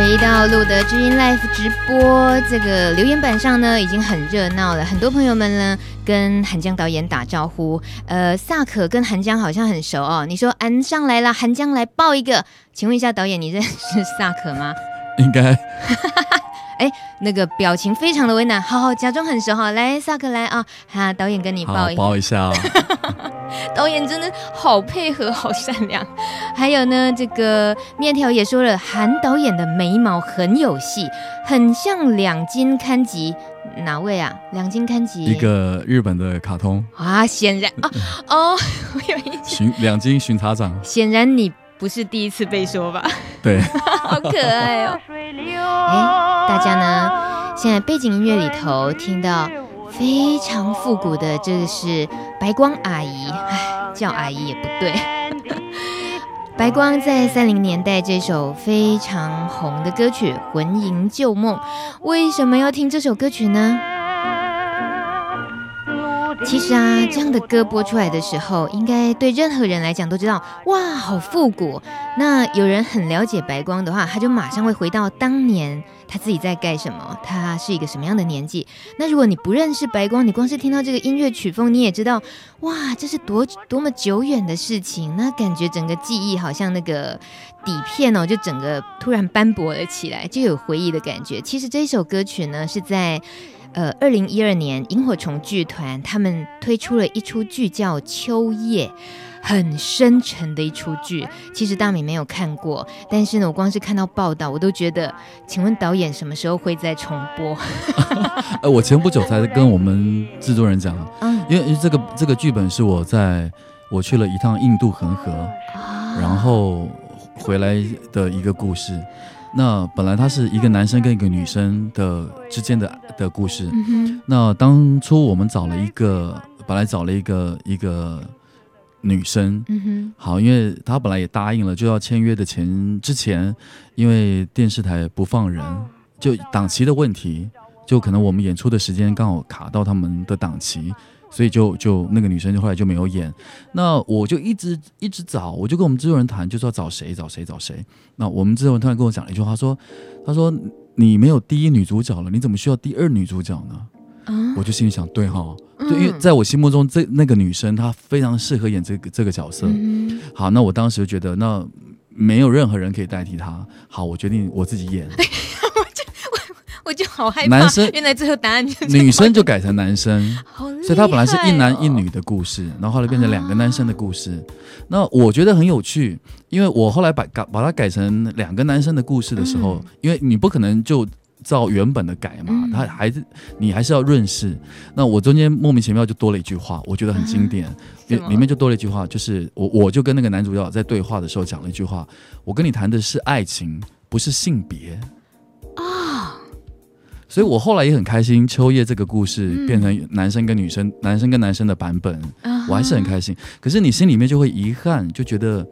回到路德之音 Live 直播，这个留言板上呢已经很热闹了，很多朋友们呢跟韩江导演打招呼。呃，萨可跟韩江好像很熟哦。你说安上来了，韩江来抱一个，请问一下导演，你认识萨可吗？应该。哎，那个表情非常的为难，好好假装很熟哈，来萨克来啊，哈，导演跟你抱一抱一下。哦 导演真的好配合，好善良。还有呢，这个面条也说了，韩导演的眉毛很有戏，很像两金勘吉。哪位啊？两金勘吉？一个日本的卡通啊，显然啊，哦，我有一巡两金巡查长。显然你不是第一次被说吧？对，好可爱哦。哎，大家呢？现在背景音乐里头听到非常复古的，这个是白光阿姨，哎，叫阿姨也不对。白光在三零年代这首非常红的歌曲《魂萦旧梦》，为什么要听这首歌曲呢？其实啊，这样的歌播出来的时候，应该对任何人来讲都知道，哇，好复古。那有人很了解白光的话，他就马上会回到当年他自己在干什么，他是一个什么样的年纪。那如果你不认识白光，你光是听到这个音乐曲风，你也知道，哇，这是多多么久远的事情。那感觉整个记忆好像那个底片哦，就整个突然斑驳了起来，就有回忆的感觉。其实这首歌曲呢，是在。呃，二零一二年，萤火虫剧团他们推出了一出剧叫《秋夜》，很深沉的一出剧。其实大米没有看过，但是呢，我光是看到报道，我都觉得，请问导演什么时候会再重播？呃，我前不久才跟我们制作人讲，嗯，因为这个这个剧本是我在我去了一趟印度恒河，啊，然后回来的一个故事。那本来他是一个男生跟一个女生的之间的的故事。嗯。那当初我们找了一个，本来找了一个一个女生。嗯哼。好，因为她本来也答应了，就要签约的前之前，因为电视台不放人，就档期的问题，就可能我们演出的时间刚好卡到他们的档期。所以就就那个女生就后来就没有演，那我就一直一直找，我就跟我们制作人谈，就是要找谁找谁找谁。那我们制作人突然跟我讲了一句话，说：“他说你没有第一女主角了，你怎么需要第二女主角呢？”嗯，我就心里想，对哈，对，因为在我心目中这那个女生她非常适合演这个这个角色。好，那我当时就觉得那没有任何人可以代替她。好，我决定我自己演。我就好害怕，男生原来最后答案就是女生就改成男生，哦，所以他本来是一男一女的故事，然后后来变成两个男生的故事。啊。那我觉得很有趣，因为我后来把改把它改成两个男生的故事的时候，嗯，因为你不可能就照原本的改嘛，他还是你还是要润饰。那我中间莫名其妙就多了一句话，我觉得很经典，里，啊，里面就多了一句话，就是我我就跟那个男主角在对话的时候讲了一句话，我跟你谈的是爱情，不是性别。所以我后来也很开心，秋叶这个故事变成男生跟女生、嗯、男生跟男生的版本，我还是很开心。可是你心里面就会遗憾，就觉得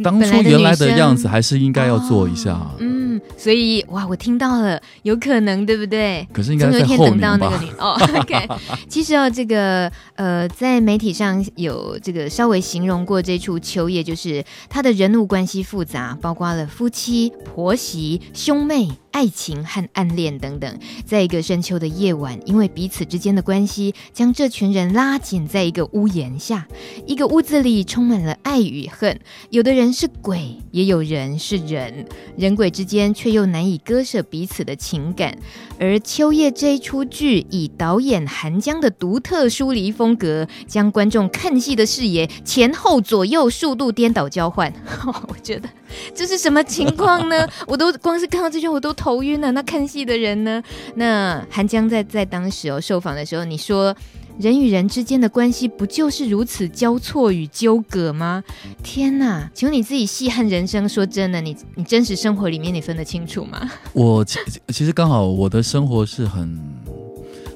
当初原来的样子还是应该要做一下。嗯，所以哇，我听到了，有可能对不对？可是应该在后面吧？哦，OK。其实哦，这个呃，在媒体上有这个稍微形容过这出秋叶，就是他的人物关系复杂，包括了夫妻、婆媳、兄妹。爱情和暗恋等等，在一个深秋的夜晚，因为彼此之间的关系，将这群人拉紧在一个屋檐下。一个屋子里充满了爱与恨，有的人是鬼，也有人是人，人鬼之间却又难以割舍彼此的情感。而《秋夜》这一出剧，以导演韩江的独特疏离风格，将观众看戏的视野前后左右数度颠倒交换。我觉得这是什么情况呢？我都光是看到这句，我都。头晕了，那看戏的人呢？那韩江在在当时哦受访的时候，你说人与人之间的关系不就是如此交错与纠葛吗？天哪！请问你自己戏和人生，说真的，你你真实生活里面你分得清楚吗？我其其实刚好我的生活是很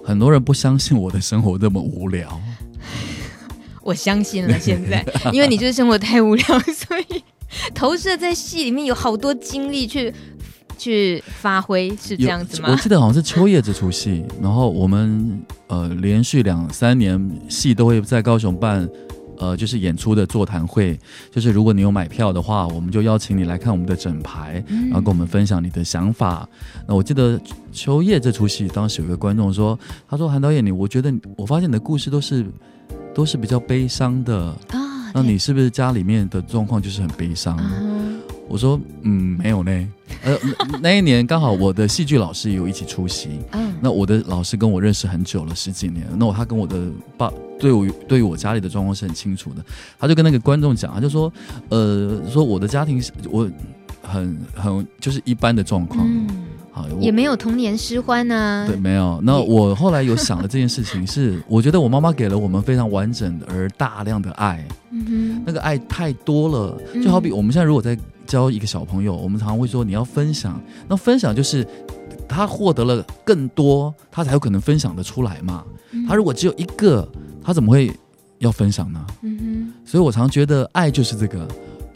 很多人不相信我的生活这么无聊，我相信了。现在因为你就是生活太无聊，所以投射在戏里面有好多精力去。去发挥是这样子吗？我记得好像是秋叶这出戏，然后我们呃连续两三年戏都会在高雄办呃，就是演出的座谈会，就是如果你有买票的话，我们就邀请你来看我们的整排，然后跟我们分享你的想法。嗯、那我记得《秋叶》这出戏，当时有一个观众说，他说韩导演，你我觉得我发现你的故事都是都是比较悲伤的啊，那你是不是家里面的状况就是很悲伤？嗯我说嗯，没有呢，呃那一年刚好我的戏剧老师也有一起出席，嗯，那我的老师跟我认识很久了十几年，那我他跟我的爸对我对于我家里的状况是很清楚的，他就跟那个观众讲，他就说呃说我的家庭我很很就是一般的状况，嗯，好也没有童年失欢啊，对，没有。那我后来有想了这件事情是，我觉得我妈妈给了我们非常完整而大量的爱，那个爱太多了，就好比我们现在如果在。教一个小朋友，我们常常会说你要分享，那分享就是他获得了更多，他才有可能分享的出来嘛。嗯、他如果只有一个，他怎么会要分享呢？嗯哼。所以我常觉得爱就是这个，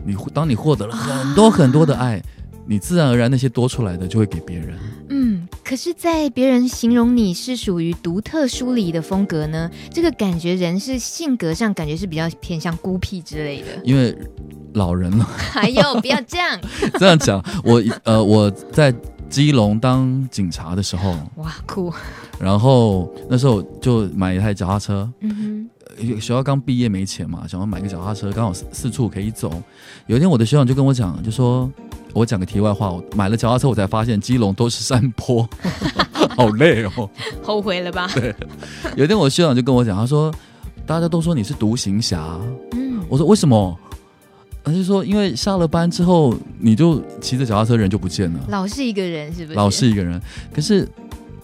你当你获得了很多很多的爱，啊、你自然而然那些多出来的就会给别人。嗯，可是，在别人形容你是属于独特疏离的风格呢，这个感觉人是性格上感觉是比较偏向孤僻之类的，因为。老人了，还有不要这样 这样讲。我呃，我在基隆当警察的时候，哇酷！然后那时候就买一台脚踏车，嗯哼，学校刚毕业没钱嘛，想要买个脚踏车，刚好四四处可以走。有一天我的学长就跟我讲，就说我讲个题外话，我买了脚踏车，我才发现基隆都是山坡，好累哦，后悔了吧？对。有一天我的学长就跟我讲，他说大家都说你是独行侠，嗯，我说为什么？他就说，因为下了班之后，你就骑着脚踏车，人就不见了，老是一个人，是不是？老是一个人。可是，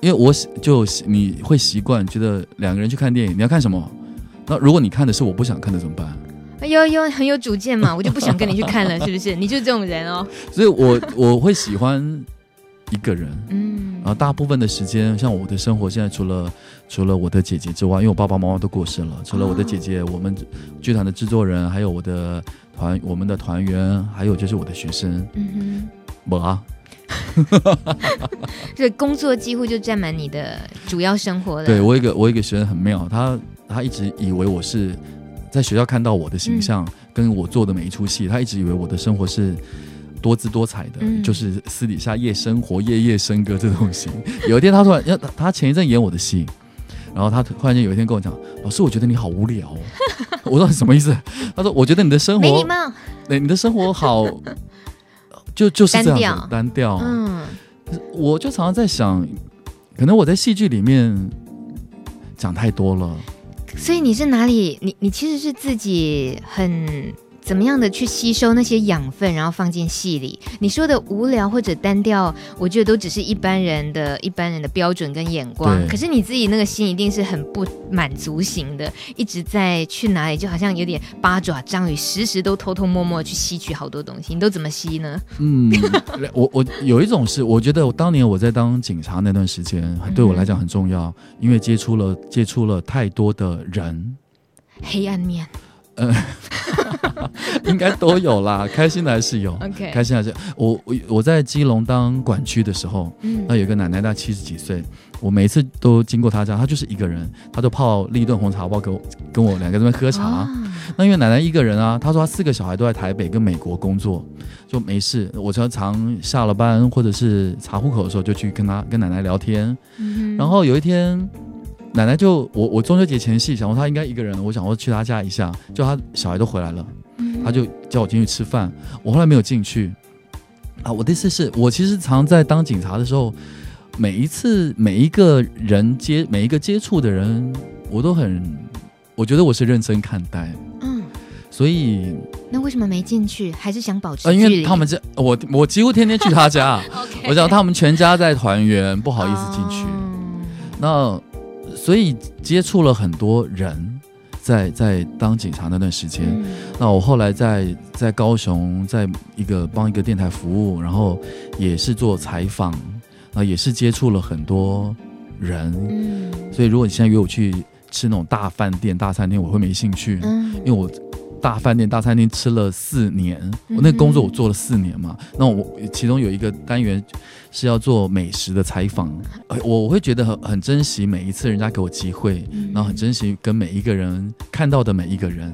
因为我就你会习惯，觉得两个人去看电影，你要看什么？那如果你看的是我不想看的怎么办？哎呦呦，很有主见嘛，我就不想跟你去看了，是不是？你就是这种人哦。所以我我会喜欢一个人，嗯，然后大部分的时间，像我的生活现在除了除了我的姐姐之外，因为我爸爸妈妈都过世了，除了我的姐姐，哦、我们剧团的制作人，还有我的。团我们的团员，还有就是我的学生，嗯哼，我啊，这工作几乎就占满你的主要生活了。对，我一个我一个学生很妙，他他一直以为我是在学校看到我的形象，嗯、跟我做的每一出戏，他一直以为我的生活是多姿多彩的，嗯、就是私底下夜生活、夜夜笙歌这种型。有一天他突然要他前一阵演我的戏。然后他突然间有一天跟我讲：“老师，我觉得你好无聊哦。”我说：“什么意思？”他说：“我觉得你的生活没礼貌，对，你的生活好，就就是这样子单调。嗯，我就常常在想，可能我在戏剧里面讲太多了。所以你是哪里？你你其实是自己很。怎么样的去吸收那些养分，然后放进戏里？你说的无聊或者单调，我觉得都只是一般人的一般人的标准跟眼光。可是你自己那个心一定是很不满足型的，一直在去哪里，就好像有点八爪章鱼，时时都偷偷摸摸去吸取好多东西。你都怎么吸呢？嗯，我我有一种是，我觉得我当年我在当警察那段时间，对我来讲很重要，嗯、因为接触了接触了太多的人，黑暗面。嗯，应该都有啦，开心的还是有，OK，开心还是我我我在基隆当管区的时候，嗯，那有个奶奶，她七十几岁，我每次都经过她家，她就是一个人，她就泡立顿红茶包给我跟我两个人喝茶。哦、那因为奶奶一个人啊，她说她四个小孩都在台北跟美国工作，就没事。我常常下了班或者是查户口的时候，就去跟她跟奶奶聊天。嗯、然后有一天。奶奶就我我中秋节前夕想说她应该一个人，我想说去她家一下，就她小孩都回来了，她就叫我进去吃饭，我后来没有进去。啊，我的意思是我其实常在当警察的时候，每一次每一个人接每一个接触的人，我都很，我觉得我是认真看待，嗯，所以那为什么没进去？还是想保持？因为他们这我我几乎天天去他家 我想他们全家在团圆，不好意思进去，嗯、那。所以接触了很多人在，在在当警察那段时间，嗯、那我后来在在高雄，在一个帮一个电台服务，然后也是做采访，啊，也是接触了很多人。嗯、所以如果你现在约我去吃那种大饭店、大餐厅，我会没兴趣，嗯、因为我。大饭店、大餐厅吃了四年，我那个工作我做了四年嘛。那我其中有一个单元是要做美食的采访，我我会觉得很很珍惜每一次人家给我机会，嗯、然后很珍惜跟每一个人看到的每一个人。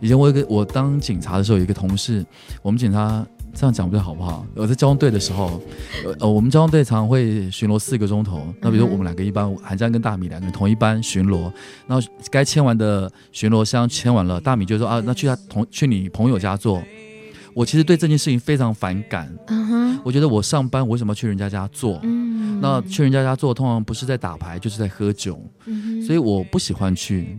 以前我有个我当警察的时候，有一个同事，我们警察这样讲不对好不好？我在交通队的时候，呃，我们交通队常常会巡逻四个钟头。那比如说我们两个一班，韩江跟大米两个人同一班巡逻，然后该签完的巡逻箱签完了，大米就说啊，那去他同去你朋友家做。我其实对这件事情非常反感。我觉得我上班我为什么去人家家做？嗯，那去人家家做通常不是在打牌就是在喝酒，嗯，所以我不喜欢去。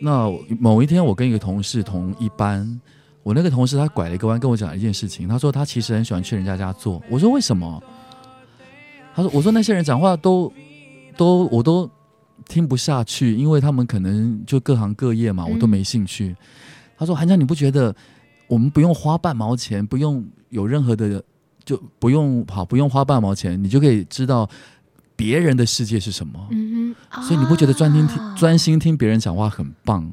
那某一天我跟一个同事同一班，我那个同事他拐了一个弯跟我讲一件事情，他说他其实很喜欢去人家家做。我说为什么？他说我说那些人讲话都都我都听不下去，因为他们可能就各行各业嘛，我都没兴趣。他说韩江你不觉得？我们不用花半毛钱，不用有任何的，就不用好，不用花半毛钱，你就可以知道别人的世界是什么。嗯哼，所以你不觉得专心听、啊、专心听别人讲话很棒啊？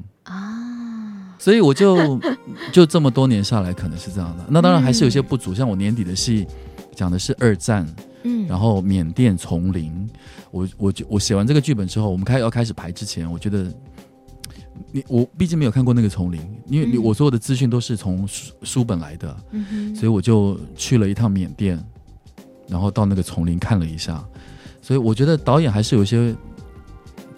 所以我就 就这么多年下来，可能是这样的。那当然还是有些不足，嗯、像我年底的戏讲的是二战，嗯，然后缅甸丛林，我我我写完这个剧本之后，我们开要开始排之前，我觉得。你我毕竟没有看过那个丛林，因为你我所有的资讯都是从书书本来的，嗯，所以我就去了一趟缅甸，然后到那个丛林看了一下，所以我觉得导演还是有一些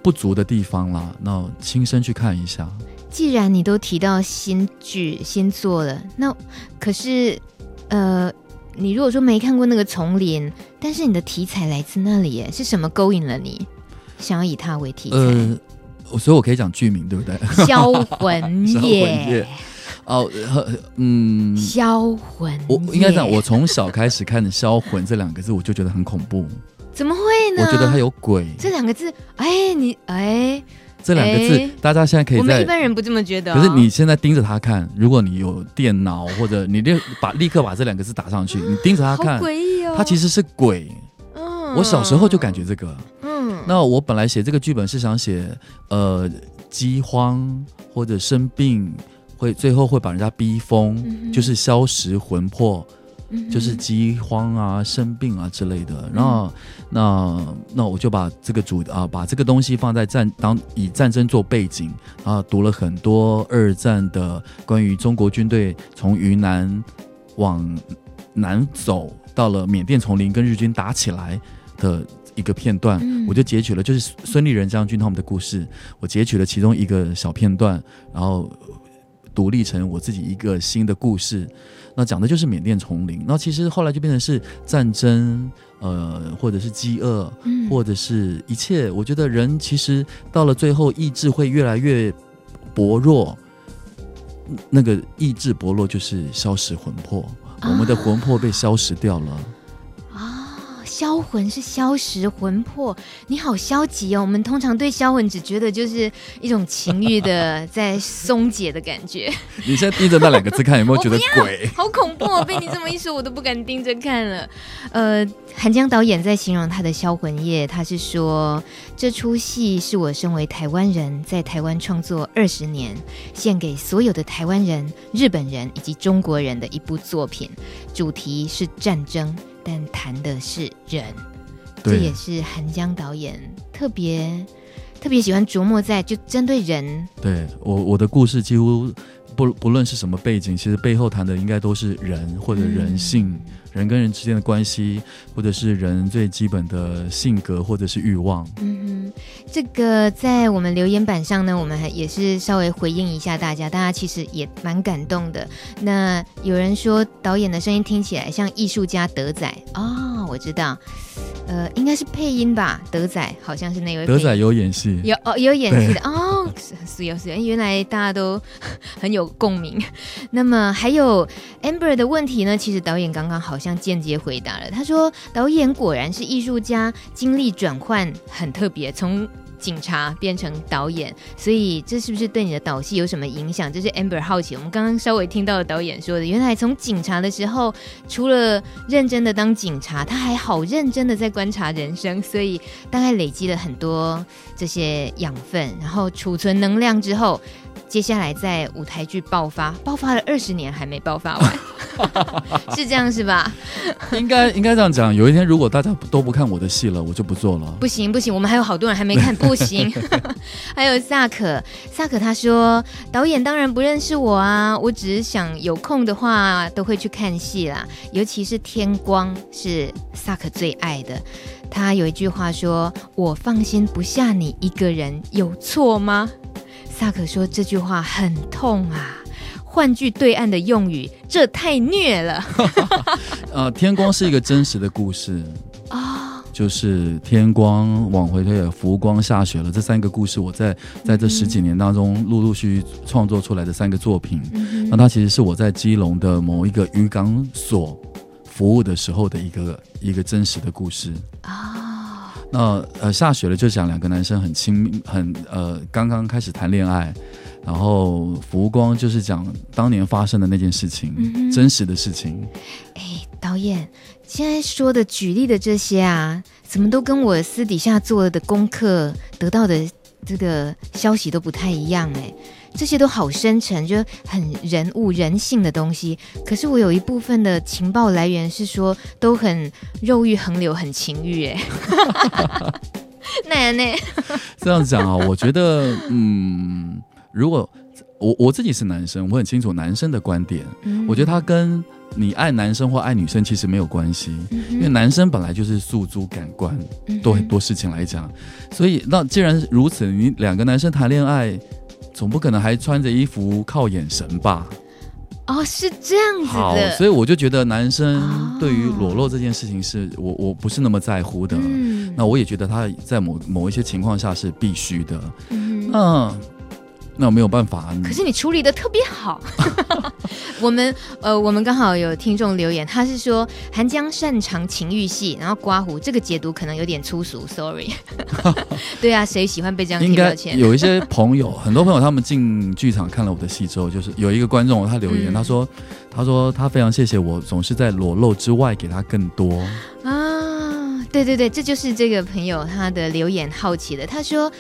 不足的地方啦，那亲身去看一下。既然你都提到新剧新作了，那可是呃，你如果说没看过那个丛林，但是你的题材来自那里耶，是什么勾引了你，想要以它为题材？呃所以，我可以讲剧名，对不对？销魂夜。哦，嗯，销魂。我应该讲，我从小开始看的“销魂”这两个字，我就觉得很恐怖。怎么会呢？我觉得它有鬼。这两个字，哎，你哎，这两个字，哎，大家现在可以在。我们一般人不这么觉得哦。可是你现在盯着他看，如果你有电脑，或者你立把立刻把这两个字打上去，你盯着他看，好诡异哦，它其实是鬼。嗯，我小时候就感觉这个。那我本来写这个剧本是想写，呃，饥荒或者生病会最后会把人家逼疯，嗯，就是消食魂魄，嗯，就是饥荒啊、生病啊之类的。然后，那那我就把这个主啊，把这个东西放在战当以战争做背景，啊读了很多二战的关于中国军队从云南往南走，到了缅甸丛林跟日军打起来的。一个片段，我就截取了，就是孙立人将军他们的故事，我截取了其中一个小片段，然后独立成我自己一个新的故事。那讲的就是缅甸丛林。那其实后来就变成是战争，呃，或者是饥饿，或者是一切。我觉得人其实到了最后，意志会越来越薄弱。那个意志薄弱，就是消蚀魂魄，我们的魂魄被消蚀掉了。销魂是消蚀魂魄，你好消极哦。我们通常对销魂只觉得就是一种情欲的在松解的感觉。你现在盯着那两个字看，有没有觉得 鬼？好恐怖哦！被你这么一说，我都不敢盯着看了。呃，韩江导演在形容他的销魂夜，他是说这出戏是我身为台湾人在台湾创作二十年，献给所有的台湾人、日本人以及中国人的一部作品，主题是战争。但谈的是人，这也是韩江导演特别特别喜欢琢磨在就针对人。对我我的故事几乎不不论是什么背景，其实背后谈的应该都是人或者人性。嗯人跟人之间的关系，或者是人最基本的性格，或者是欲望。嗯哼，这个在我们留言板上呢，我们还也是稍微回应一下大家，大家其实也蛮感动的。那有人说导演的声音听起来像艺术家德仔哦，我知道。呃，应该是配音吧，德仔好像是那位。德仔有演戏，有哦，有演戏的哦，是是有是有，原来大家都很有共鸣。那么还有 Amber 的问题呢？其实导演刚刚好像间接回答了，他说导演果然是艺术家，经历转换很特别，从。警察变成导演，所以这是不是对你的导戏有什么影响？这是 Amber 好奇。我们刚刚稍微听到的导演说的，原来从警察的时候，除了认真的当警察，他还好认真的在观察人生，所以大概累积了很多这些养分，然后储存能量之后，接下来在舞台剧爆发，爆发了二十年还没爆发完。是这样是吧？应该应该这样讲。有一天如果大家都不看我的戏了，我就不做了。不行不行，我们还有好多人还没看，不行。还有萨可，萨可他说导演当然不认识我啊，我只是想有空的话都会去看戏啦，尤其是《天光》是萨可最爱的。他有一句话说：“我放心不下你一个人，有错吗？”萨可说这句话很痛啊。换句对岸的用语，这太虐了。呃，天光是一个真实的故事啊，哦、就是天光往回推，浮光下雪了这三个故事，我在在这十几年当中陆陆续续创作出来的三个作品。嗯、那它其实是我在基隆的某一个渔港所服务的时候的一个一个真实的故事啊。哦、那呃下雪了，就讲两个男生很亲密，很呃刚刚开始谈恋爱。然后浮光就是讲当年发生的那件事情，嗯、真实的事情。哎，导演，现在说的举例的这些啊，怎么都跟我私底下做的功课得到的这个消息都不太一样哎，这些都好深沉，就很人物人性的东西。可是我有一部分的情报来源是说，都很肉欲横流，很情欲哎。那那这样讲啊，我觉得嗯。如果我我自己是男生，我很清楚男生的观点。嗯、我觉得他跟你爱男生或爱女生其实没有关系，嗯、因为男生本来就是诉诸感官，多很多事情来讲。所以那既然如此，你两个男生谈恋爱，总不可能还穿着衣服靠眼神吧？哦，是这样子的。好，所以我就觉得男生对于裸露这件事情是我我不是那么在乎的。嗯、那我也觉得他在某某一些情况下是必须的。嗯。嗯那我没有办法，可是你处理的特别好。我们呃，我们刚好有听众留言，他是说韩江擅长情欲戏，然后刮胡，这个解读可能有点粗俗，sorry。对啊，谁喜欢被这样贴标签？有一些朋友，很多朋友他们进剧场看了我的戏之后，就是有一个观众他留言，嗯、他说，他说他非常谢谢我，总是在裸露之外给他更多啊。对对对，这就是这个朋友他的留言好奇的，他说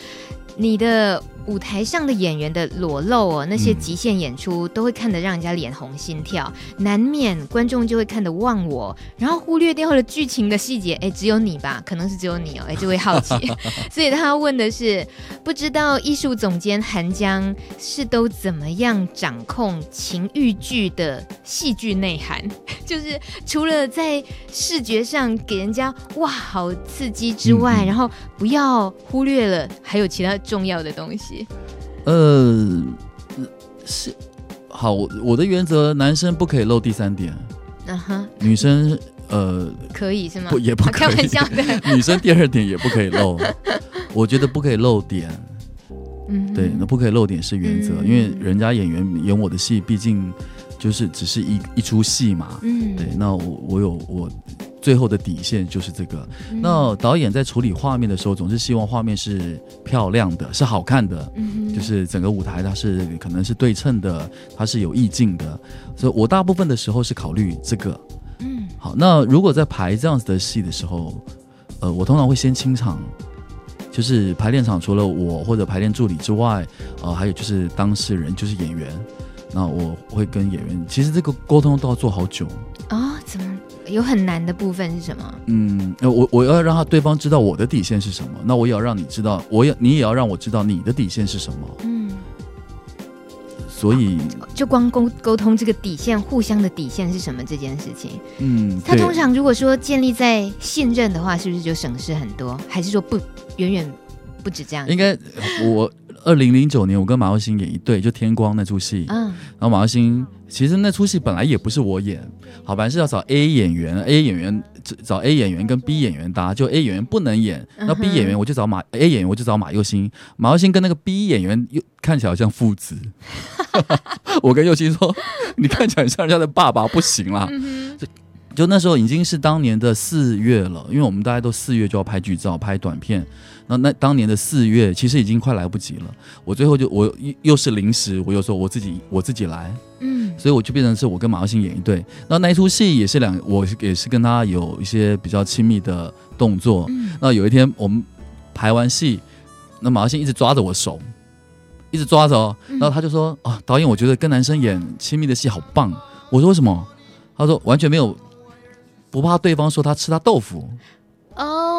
你的。舞台上的演员的裸露哦，那些极限演出都会看得让人家脸红心跳，嗯、难免观众就会看得忘我，然后忽略掉了剧情的细节。哎，只有你吧？可能是只有你哦。哎，就会好奇，所以他问的是，不知道艺术总监韩江是都怎么样掌控情欲剧的戏剧内涵？就是除了在视觉上给人家哇好刺激之外，嗯、然后不要忽略了还有其他重要的东西。呃，是好，我我的原则，男生不可以露第三点，uh，huh. 女生呃可以是吗？不，也不可以，开玩笑的，女生第二点也不可以露，我觉得不可以露点，嗯、uh，huh. 对，那不可以露点是原则，uh. 因为人家演员演我的戏，毕竟就是只是一一出戏嘛，嗯、uh，huh. 对，那我我有我。最后的底线就是这个。嗯、那导演在处理画面的时候，总是希望画面是漂亮的，是好看的，嗯、就是整个舞台它是可能是对称的，它是有意境的。所以我大部分的时候是考虑这个。嗯，好。那如果在排这样子的戏的时候，呃，我通常会先清场，就是排练场除了我或者排练助理之外，呃，还有就是当事人，就是演员。那我会跟演员，其实这个沟通都要做好久啊、哦？怎么？有很难的部分是什么？嗯，我我要让他对方知道我的底线是什么，那我也要让你知道，我也你也要让我知道你的底线是什么。嗯，所以就光沟沟通这个底线，互相的底线是什么这件事情。嗯，他通常如果说建立在信任的话，是不是就省事很多？还是说不远远不止这样？应该我。二零零九年，我跟马耀星演一对，就《天光》那出戏。嗯，然后马耀星其实那出戏本来也不是我演，好，本来是要找 A 演员，A 演员找 A 演员跟 B 演员搭，就 A 演员不能演，那 B 演员我就找马 A 演员我就找马佑星，马耀星跟那个 B 演员又看起来好像父子，我跟佑星说，你看起来像人家的爸爸，不行啦。就那时候已经是当年的四月了，因为我们大家都四月就要拍剧照、拍短片。那那当年的四月其实已经快来不及了。我最后就我又又是临时，我又说我自己我自己来，嗯，所以我就变成是我跟马耀星演一对。那那一出戏也是两，我也是跟他有一些比较亲密的动作。嗯，那有一天我们排完戏，那马耀星一直抓着我手，一直抓着，然后他就说啊，导演，我觉得跟男生演亲密的戏好棒。我说为什么？他说完全没有不怕对方说他吃他豆腐哦。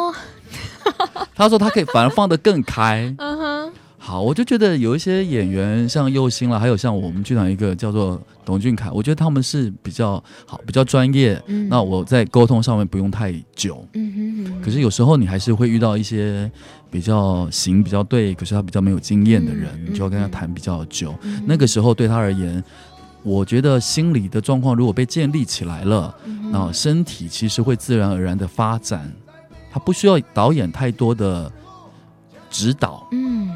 他说他可以反而放得更开。嗯哼。好，我就觉得有一些演员像佑星了，还有像我们剧团一个叫做董俊凯，我觉得他们是比较好、比较专业。嗯。那我在沟通上面不用太久。嗯哼哼。可是有时候你还是会遇到一些比较行比较对，可是他比较没有经验的人，嗯、你就要跟他谈比较久。嗯。那个时候对他而言，我觉得心理的状况如果被建立起来了，那身体其实会自然而然的发展，他不需要导演太多的指导。嗯。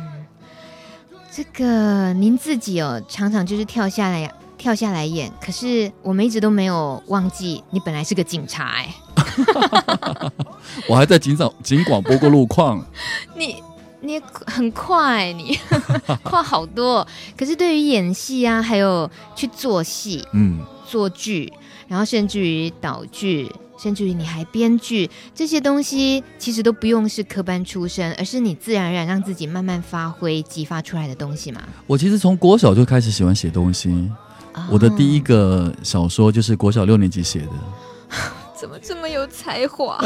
这个您自己哦，常常就是跳下来跳下来演，可是我们一直都没有忘记你本来是个警察哎。我还在警长警广播过路况。你你很快，你 快好多。可是对于演戏啊，还有去做戏，嗯，做剧，然后甚至于导剧。甚至于你还编剧这些东西，其实都不用是科班出身，而是你自然而然让自己慢慢发挥、激发出来的东西嘛。我其实从国小就开始喜欢写东西，哦、我的第一个小说就是国小六年级写的。怎么这么有才华？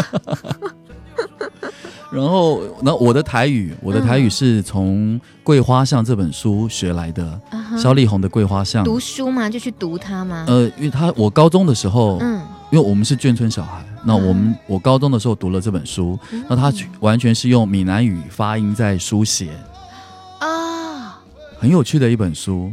然后，那我的台语，我的台语是从《桂花巷》这本书学来的。嗯、丽红的《桂花巷》读书吗？就去读它吗？呃，因为他我高中的时候，嗯。因为我们是眷村小孩，那我们我高中的时候读了这本书，那他完全是用闽南语发音在书写啊，很有趣的一本书。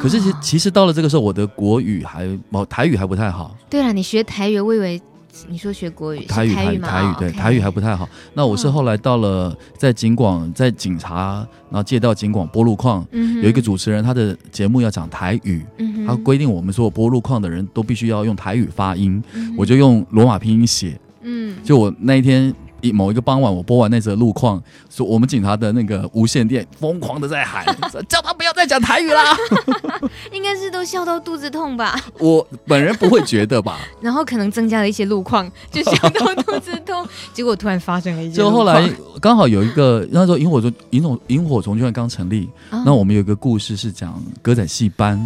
可是其其实到了这个时候，我的国语还哦台语还不太好。对了，你学台语，我以为。你说学国语，台语台语，台语对，台语还不太好。那我是后来到了在警广，在警察，然后借到警广播路况，有一个主持人，他的节目要讲台语，他规定我们所有播路况的人都必须要用台语发音，我就用罗马拼音写，嗯，就我那一天。一某一个傍晚，我播完那则路况，说我们警察的那个无线电疯狂的在喊，叫他不要再讲台语啦。应该是都笑到肚子痛吧？我本人不会觉得吧。然后可能增加了一些路况，就笑到肚子痛。结果突然发生了一件。就后来刚好有一个那时候萤火虫萤火萤火虫剧团刚成立，哦、那我们有一个故事是讲歌仔戏班。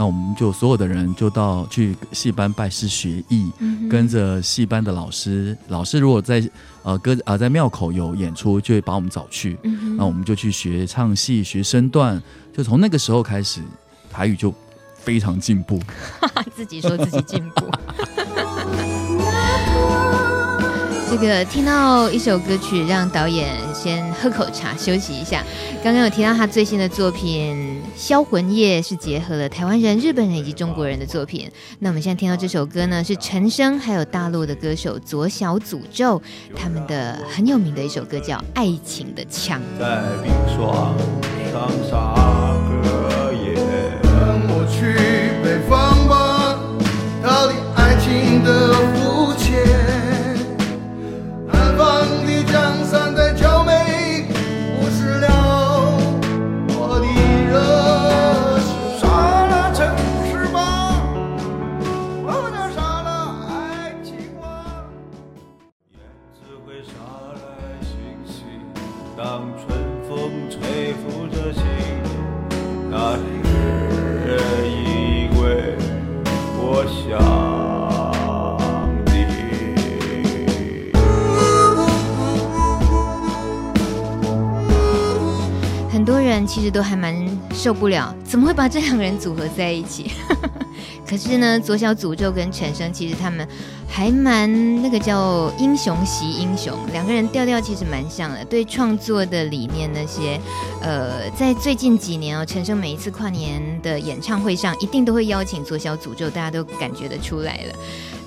那我们就所有的人就到去戏班拜师学艺，嗯、跟着戏班的老师。老师如果在呃歌啊、呃、在庙口有演出，就会把我们找去。嗯、那我们就去学唱戏、学身段。就从那个时候开始，台语就非常进步。自己说自己进步。这个听到一首歌曲，让导演先喝口茶休息一下。刚刚有提到他最新的作品《销魂夜》，是结合了台湾人、日本人以及中国人的作品。那我们现在听到这首歌呢，是陈升还有大陆的歌手左小诅咒他们的很有名的一首歌，叫《爱情的枪》。在冰霜上杀个夜，跟我去北方吧，逃离爱情的。其实都还蛮受不了，怎么会把这两个人组合在一起？可是呢，左小诅咒跟陈升其实他们还蛮那个叫英雄惜英雄，两个人调调其实蛮像的，对创作的理念那些，呃，在最近几年哦，陈升每一次跨年的演唱会上，一定都会邀请左小诅咒，大家都感觉得出来了。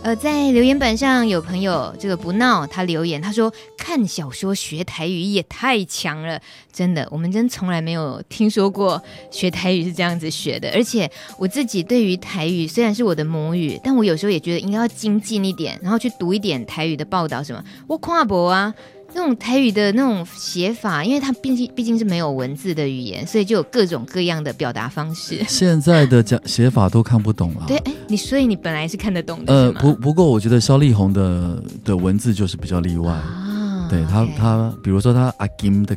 呃，在留言板上有朋友这个不闹，他留言他说，看小说学台语也太强了，真的，我们真从来没有听说过学台语是这样子学的。而且我自己对于台语虽然是我的母语，但我有时候也觉得应该要精进一点，然后去读一点台语的报道什么。我跨博啊。那种台语的那种写法，因为它毕竟毕竟是没有文字的语言，所以就有各种各样的表达方式。现在的讲写法都看不懂了。对，哎，你所以你本来是看得懂的。呃，不不过我觉得萧丽红的的文字就是比较例外。啊，对他他，比如说他阿金的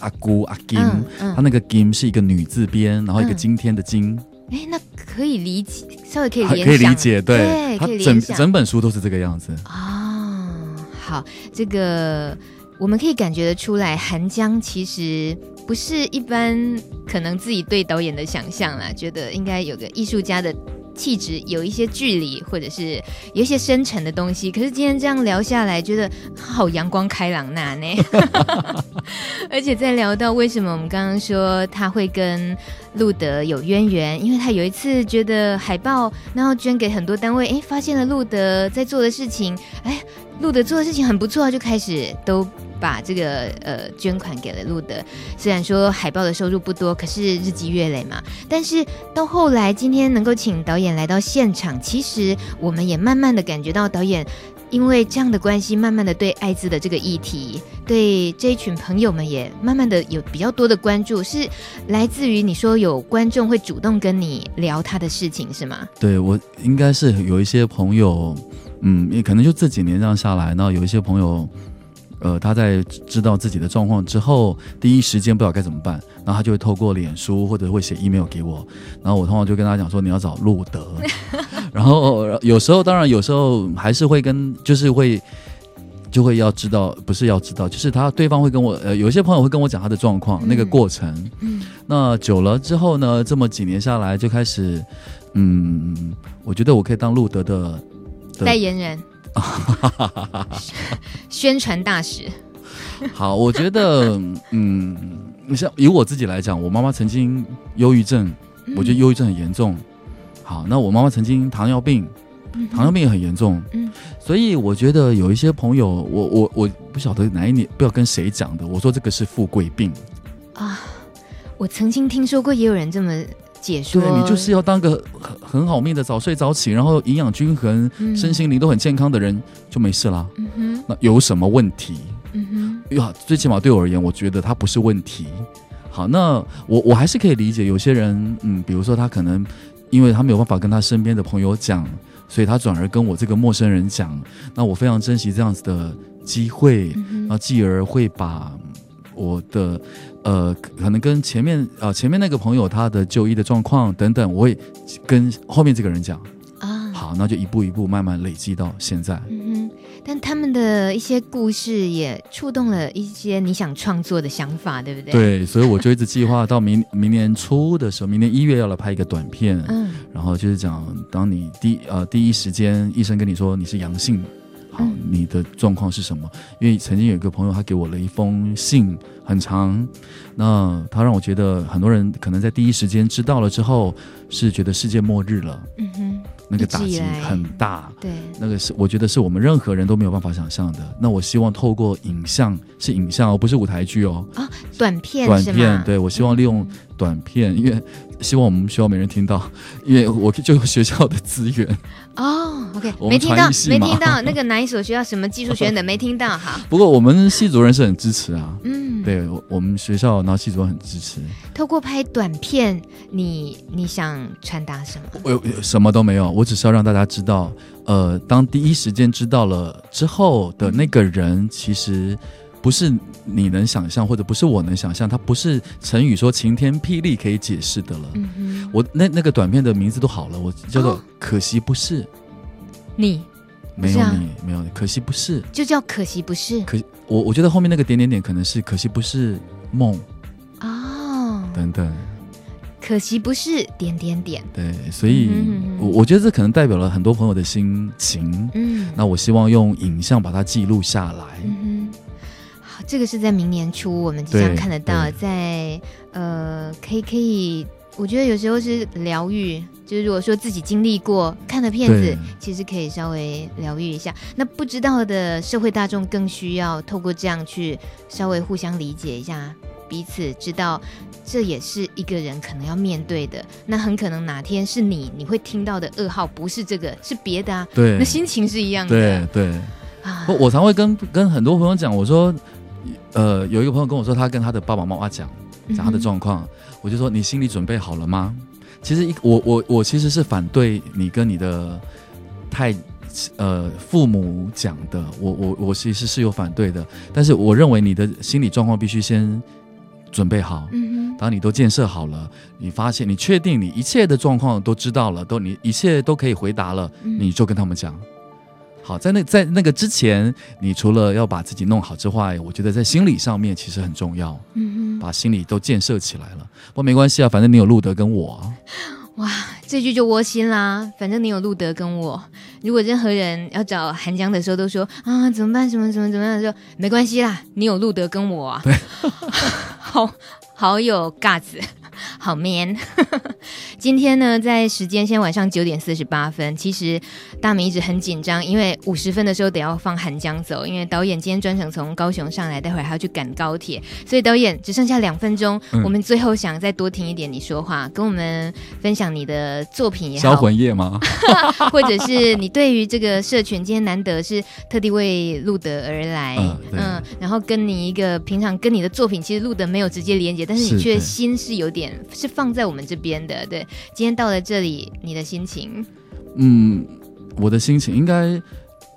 阿姑阿金，他那个金是一个女字边，然后一个今天的今。哎，那可以理解，稍微可以可以理解，对，对他整整本书都是这个样子啊、哦。好，这个我们可以感觉得出来，韩江其实不是一般可能自己对导演的想象啦，觉得应该有个艺术家的。气质有一些距离，或者是有一些深沉的东西。可是今天这样聊下来，觉得好阳光开朗那呢。而且在聊到为什么我们刚刚说他会跟路德有渊源，因为他有一次觉得海报，然后捐给很多单位，哎，发现了路德在做的事情，哎，路德做的事情很不错，就开始都。把这个呃捐款给了路德，虽然说海报的收入不多，可是日积月累嘛。但是到后来，今天能够请导演来到现场，其实我们也慢慢的感觉到导演因为这样的关系，慢慢的对艾滋的这个议题，对这一群朋友们也慢慢的有比较多的关注，是来自于你说有观众会主动跟你聊他的事情是吗？对，我应该是有一些朋友，嗯，也可能就这几年这样下来，然后有一些朋友。呃，他在知道自己的状况之后，第一时间不知道该怎么办，然后他就会透过脸书或者会写 email 给我，然后我通常就跟他讲说，你要找路德，然后有时候当然有时候还是会跟就是会就会要知道，不是要知道，就是他对方会跟我呃有一些朋友会跟我讲他的状况、嗯、那个过程，嗯，那久了之后呢，这么几年下来就开始，嗯，我觉得我可以当路德，的代言人。宣传大使。好，我觉得，嗯，你像以我自己来讲，我妈妈曾经忧郁症，我觉得忧郁症很严重。好，那我妈妈曾经糖尿病，糖尿病也很严重。嗯，所以我觉得有一些朋友，我我我不晓得哪一年，不知道跟谁讲的，我说这个是富贵病啊。我曾经听说过，也有人这么。解说，对，你就是要当个很很好命的早睡早起，然后营养均衡、嗯、身心灵都很健康的人就没事啦。嗯哼，那有什么问题？嗯哼，呀，最起码对我而言，我觉得它不是问题。好，那我我还是可以理解有些人，嗯，比如说他可能因为他没有办法跟他身边的朋友讲，所以他转而跟我这个陌生人讲。那我非常珍惜这样子的机会，嗯、然后继而会把我的。呃，可能跟前面啊、呃，前面那个朋友他的就医的状况等等，我会跟后面这个人讲啊。好，那就一步一步慢慢累积到现在。嗯哼，但他们的一些故事也触动了一些你想创作的想法，对不对？对，所以我就一直计划到明明年初的时候，明年一月要来拍一个短片。嗯，然后就是讲，当你第呃第一时间医生跟你说你是阳性。好，你的状况是什么？因为曾经有一个朋友，他给我了一封信，很长。那他让我觉得，很多人可能在第一时间知道了之后，是觉得世界末日了。嗯哼，那个打击很大。对，那个是我觉得是我们任何人都没有办法想象的。那我希望透过影像，是影像，而不是舞台剧哦。啊，短片，短片，对，我希望利用短片，因为。希望我们学校没人听到，因为我就有学校的资源哦。Oh, OK，没听到，没听到那个哪一所学校什么技术学院的没听到 哈。不过我们系主任是很支持啊。嗯，对，我们学校然后系主任很支持。透过拍短片，你你想传达什么？我什么都没有，我只是要让大家知道，呃，当第一时间知道了之后的那个人，其实。不是你能想象，或者不是我能想象，它不是成语说晴天霹雳可以解释的了。嗯哼，我那那个短片的名字都好了，我叫做可惜不是。你，没有你，没有你，可惜不是，就叫可惜不是。可我我觉得后面那个点点点可能是可惜不是梦。哦，等等，可惜不是点点点。对，所以我我觉得这可能代表了很多朋友的心情。嗯，那我希望用影像把它记录下来。嗯这个是在明年初，我们即将看得到，在呃，可以可以，我觉得有时候是疗愈，就是如果说自己经历过看的片子，其实可以稍微疗愈一下。那不知道的社会大众更需要透过这样去稍微互相理解一下彼此，知道这也是一个人可能要面对的。那很可能哪天是你，你会听到的噩耗不是这个，是别的啊。对，那心情是一样的。对对啊，我常会跟跟很多朋友讲，我说。呃，有一个朋友跟我说，他跟他的爸爸妈妈讲讲他的状况，嗯、我就说，你心里准备好了吗？其实一我我我其实是反对你跟你的太呃父母讲的，我我我其实是有反对的，但是我认为你的心理状况必须先准备好。嗯哼，当你都建设好了，你发现你确定你一切的状况都知道了，都你一切都可以回答了，你就跟他们讲。好，在那在那个之前，你除了要把自己弄好之外，我觉得在心理上面其实很重要。嗯哼，把心理都建设起来了。不过没关系啊，反正你有路德跟我。哇，这句就窝心啦。反正你有路德跟我。如果任何人要找韩江的时候，都说啊怎么办？什么什么怎么样？说没关系啦，你有路德跟我啊。对，好好有 guts。好 man，今天呢，在时间现在晚上九点四十八分。其实大明一直很紧张，因为五十分的时候得要放韩江走，因为导演今天专程从高雄上来，待会儿还要去赶高铁，所以导演只剩下两分钟。嗯、我们最后想再多听一点你说话，跟我们分享你的作品也好，销魂夜吗？或者是你对于这个社群今天难得是特地为路德而来，嗯，嗯，然后跟你一个平常跟你的作品其实路德没有直接连接，但是你却心是有点。是放在我们这边的，对。今天到了这里，你的心情？嗯，我的心情应该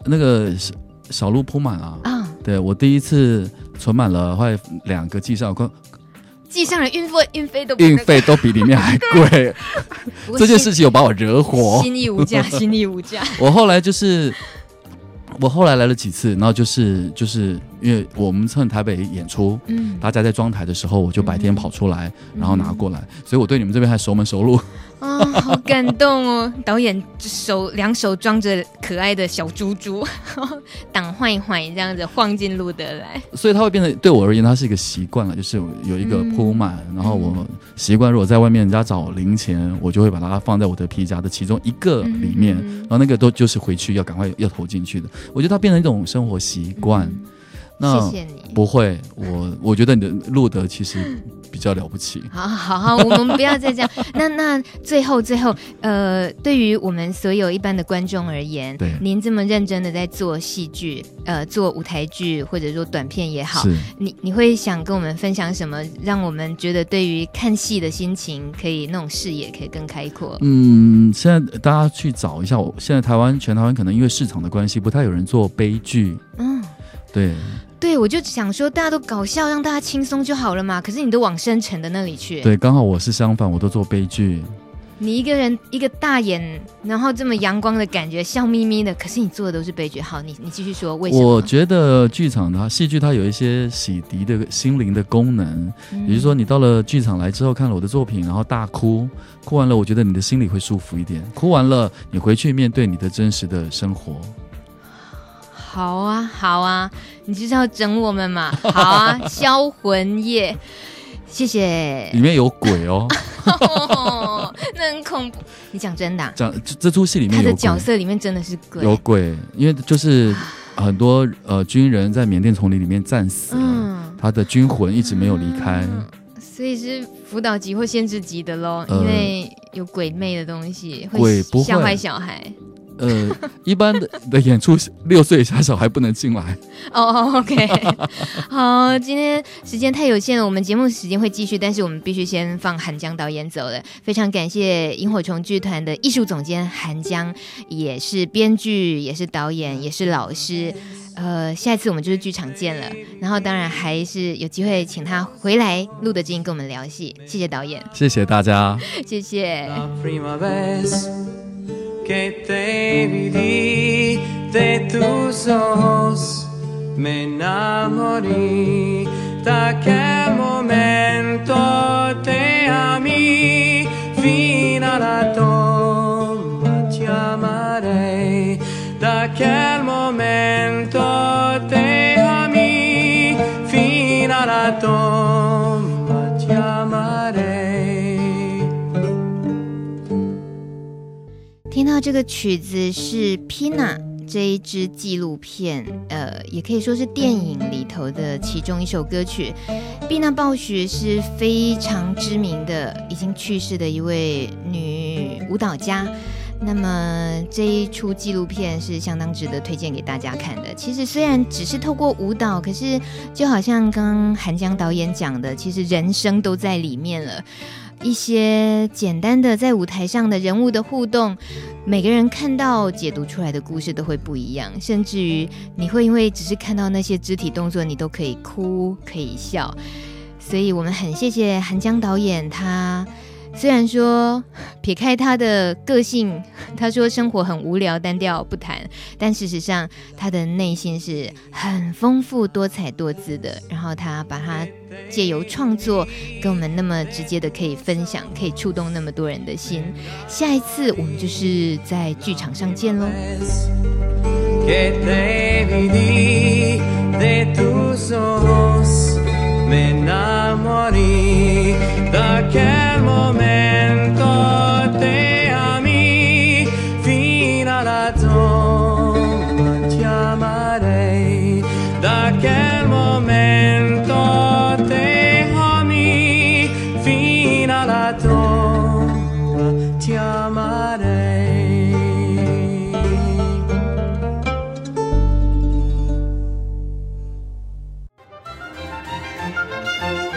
那个小路铺满啊。啊，对我第一次存满了，快两个机上，机上的运费运费都运费都比里面还贵。这件事情有把我惹火，心意无价，心意无价。我后来就是。我后来来了几次，然后就是就是因为我们趁台北演出，嗯，大家在装台的时候，我就白天跑出来，嗯、然后拿过来，所以我对你们这边还熟门熟路。啊、哦，好感动哦！导演手两手装着可爱的小猪猪，挡坏一坏这样子晃进路德来，所以它会变得对我而言，它是一个习惯了，就是有一个铺满，嗯、然后我习惯，如果在外面人家找零钱，我就会把它放在我的皮夹的其中一个里面，嗯、然后那个都就是回去要赶快要投进去的。我觉得它变成一种生活习惯。嗯、那谢谢你，不会，我我觉得你的路德其实。比较了不起，好好好，我们不要再这样。那那最后最后，呃，对于我们所有一般的观众而言，对，您这么认真的在做戏剧，呃，做舞台剧或者说短片也好，你你会想跟我们分享什么，让我们觉得对于看戏的心情可以那种视野可以更开阔？嗯，现在大家去找一下，我现在台湾全台湾可能因为市场的关系，不太有人做悲剧。嗯，对。对，我就想说，大家都搞笑，让大家轻松就好了嘛。可是你都往深沉的那里去。对，刚好我是相反，我都做悲剧。你一个人一个大眼，然后这么阳光的感觉，笑眯眯的。可是你做的都是悲剧。好，你你继续说，为什么？我觉得剧场它戏剧它有一些洗涤的心灵的功能。嗯、比如说，你到了剧场来之后，看了我的作品，然后大哭，哭完了，我觉得你的心里会舒服一点。哭完了，你回去面对你的真实的生活。好啊，好啊，你就是要整我们嘛？好啊，销魂夜，谢谢。里面有鬼哦，那很恐怖。你讲真的、啊？讲这这出戏里面他的角色里面真的是鬼，有鬼，因为就是 很多呃军人在缅甸丛林里面战死了，嗯、他的军魂一直没有离开，嗯、所以是辅导级或限制级的喽，呃、因为有鬼魅的东西，会。吓坏小孩。呃，一般的的演出六岁以下小孩不能进来。哦、oh,，OK，好，今天时间太有限了，我们节目时间会继续，但是我们必须先放韩江导演走了。非常感谢萤火虫剧团的艺术总监韩江，也是编剧，也是导演，也是老师。呃，下一次我们就是剧场见了，然后当然还是有机会请他回来路德之音跟我们聊戏。谢谢导演，谢谢大家，谢谢。que te vi de tus ojos, me enamoré. De aquel momento te amé, fino a la tomba te amaré. De aquel momento te amé, fino a la tomba 到这个曲子是《Pina》这一支纪录片，呃，也可以说是电影里头的其中一首歌曲。碧娜·鲍雪是非常知名的、已经去世的一位女舞蹈家。那么这一出纪录片是相当值得推荐给大家看的。其实虽然只是透过舞蹈，可是就好像刚韩江导演讲的，其实人生都在里面了。一些简单的在舞台上的人物的互动，每个人看到解读出来的故事都会不一样，甚至于你会因为只是看到那些肢体动作，你都可以哭可以笑。所以我们很谢谢韩江导演，他虽然说撇开他的个性，他说生活很无聊单调不谈，但事实上他的内心是很丰富多彩多姿的。然后他把他借由创作跟我们那么直接的可以分享，可以触动那么多人的心。下一次我们就是在剧场上见喽。me enamoré de aquel momento. Te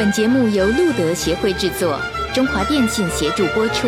本节目由路德协会制作，中华电信协助播出。